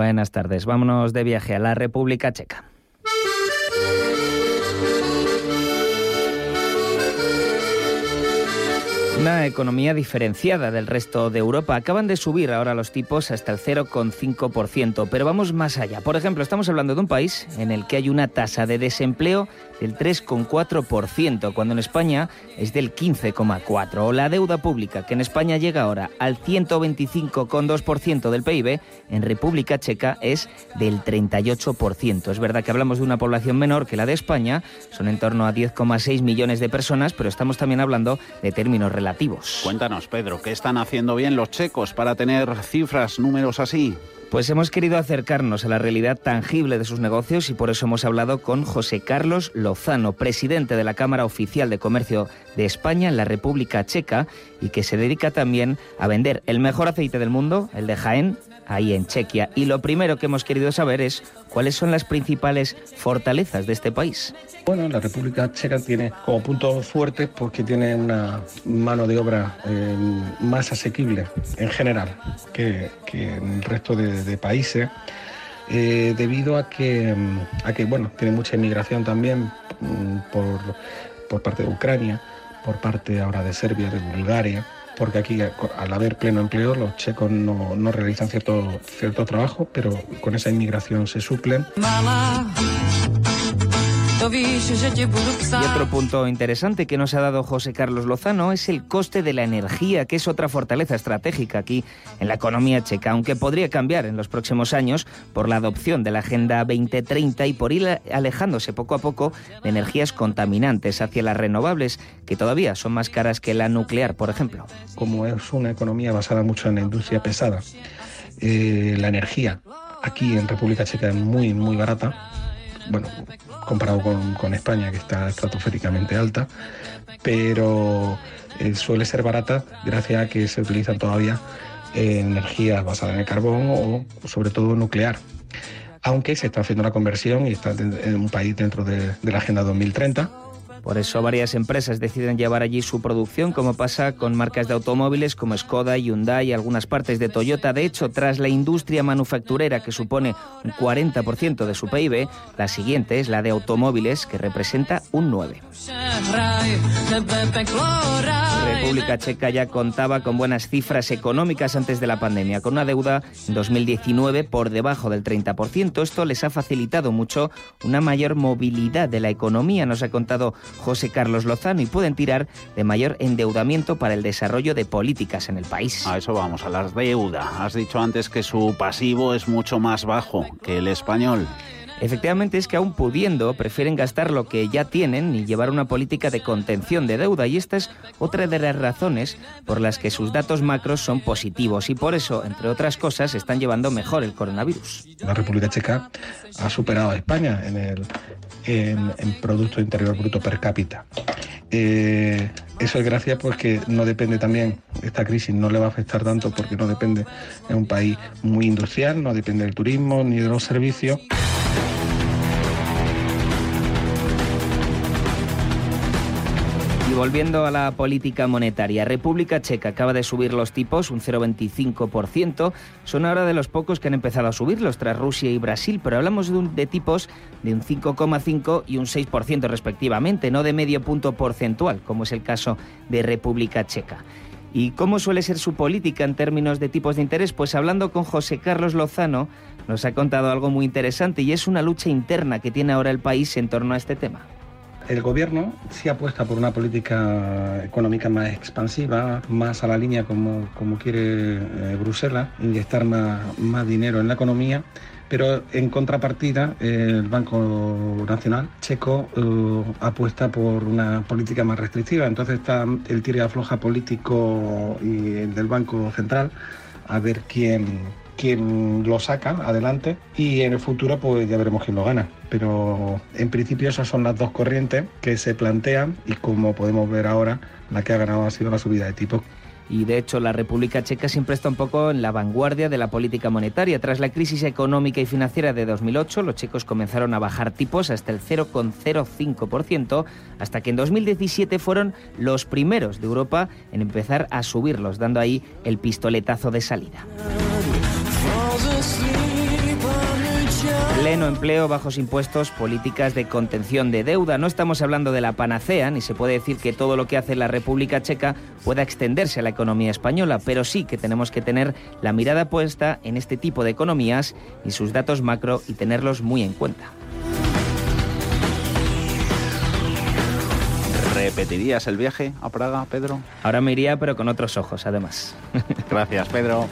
Buenas tardes. Vámonos de viaje a la República Checa. Una economía diferenciada del resto de Europa. Acaban de subir ahora los tipos hasta el 0,5%, pero vamos más allá. Por ejemplo, estamos hablando de un país en el que hay una tasa de desempleo del 3,4%, cuando en España es del 15,4%. O la deuda pública, que en España llega ahora al 125,2% del PIB, en República Checa es del 38%. Es verdad que hablamos de una población menor que la de España, son en torno a 10,6 millones de personas, pero estamos también hablando de términos relativos. Cuéntanos, Pedro, ¿qué están haciendo bien los checos para tener cifras, números así? Pues hemos querido acercarnos a la realidad tangible de sus negocios y por eso hemos hablado con José Carlos Lozano, presidente de la Cámara Oficial de Comercio de España en la República Checa y que se dedica también a vender el mejor aceite del mundo, el de Jaén, ahí en Chequia. Y lo primero que hemos querido saber es cuáles son las principales fortalezas de este país. Bueno, la República Checa tiene como puntos fuertes porque tiene una mano de obra eh, más asequible en general que, en el resto de, países. Eh, debido a que, a que bueno, tiene mucha inmigración también mm, por, por parte de Ucrania, por parte ahora de Serbia, de Bulgaria, porque aquí al haber pleno empleo los checos no, no realizan cierto, cierto trabajo, pero con esa inmigración se suplen. Y otro punto interesante que nos ha dado José Carlos Lozano es el coste de la energía, que es otra fortaleza estratégica aquí en la economía checa, aunque podría cambiar en los próximos años por la adopción de la Agenda 2030 y por ir alejándose poco a poco de energías contaminantes hacia las renovables, que todavía son más caras que la nuclear, por ejemplo. Como es una economía basada mucho en la industria pesada, eh, la energía aquí en República Checa es muy, muy barata. Bueno, comparado con, España, que está estratosféricamente alta, pero eh, suele ser barata gracias a que se utilizan todavía energías basadas en el carbón o sobre todo nuclear. Aunque se está haciendo la conversión y está en un país dentro de, de la Agenda 2030 por eso varias empresas deciden llevar allí su producción, como pasa con marcas de automóviles como Skoda, Hyundai y algunas partes de Toyota. De hecho, tras la industria manufacturera que supone un 40% de su PIB, la siguiente es la de automóviles, que representa un 9%. República Checa ya contaba con buenas cifras económicas antes de la pandemia, con una deuda en 2019 por debajo del 30%. Esto les ha facilitado mucho una mayor movilidad de la economía, nos ha contado José Carlos Lozano, y pueden tirar de mayor endeudamiento para el desarrollo de políticas en el país. A eso vamos, a la deuda. Has dicho antes que su pasivo es mucho más bajo que el español. Efectivamente es que aún pudiendo prefieren gastar lo que ya tienen y llevar una política de contención de deuda y esta es otra de las razones por las que sus datos macros son positivos y por eso, entre otras cosas, están llevando mejor el coronavirus. La República Checa ha superado a España en el en, Producto Interior Bruto per cápita. Eh, eso es gracias porque no depende también, esta crisis no le va a afectar tanto porque no depende de un país muy industrial, no depende del turismo ni de los servicios. Volviendo a la política monetaria, República Checa acaba de subir los tipos un 0,25%. Son ahora de los pocos que han empezado a subirlos tras Rusia y Brasil, pero hablamos de, de tipos de un 5,5 y un 6% respectivamente, no de medio punto porcentual, como es el caso de República Checa. ¿Y cómo suele ser su política en términos de tipos de interés? Pues hablando con José Carlos Lozano, nos ha contado algo muy interesante y es una lucha interna que tiene ahora el país en torno a este tema el gobierno sí apuesta por una política económica más expansiva, más a la línea como, como quiere eh, Bruselas, inyectar más, más dinero en la economía, pero en contrapartida el Banco Nacional checo eh, apuesta por una política más restrictiva. Entonces está el tira afloja político y el del Banco Central a ver quién, quién lo saca adelante y en el futuro pues ya veremos quién lo gana. Pero en principio esas son las dos corrientes que se plantean y como podemos ver ahora, la que ha ganado ha sido la subida de tipo. Y de hecho la República Checa siempre está un poco en la vanguardia de la política monetaria. Tras la crisis económica y financiera de 2008, los checos comenzaron a bajar tipos hasta el 0,05%, hasta que en 2017 fueron los primeros de Europa en empezar a subirlos, dando ahí el pistoletazo de salida. Pleno empleo, bajos impuestos, políticas de contención de deuda. No estamos hablando de la panacea, ni se puede decir que todo lo que hace la República Checa pueda extenderse a la economía española, pero sí que tenemos que tener la mirada puesta en este tipo de economías y sus datos macro y tenerlos muy en cuenta. ¿Repetirías el viaje a Praga, Pedro? Ahora me iría, pero con otros ojos, además. Gracias, Pedro.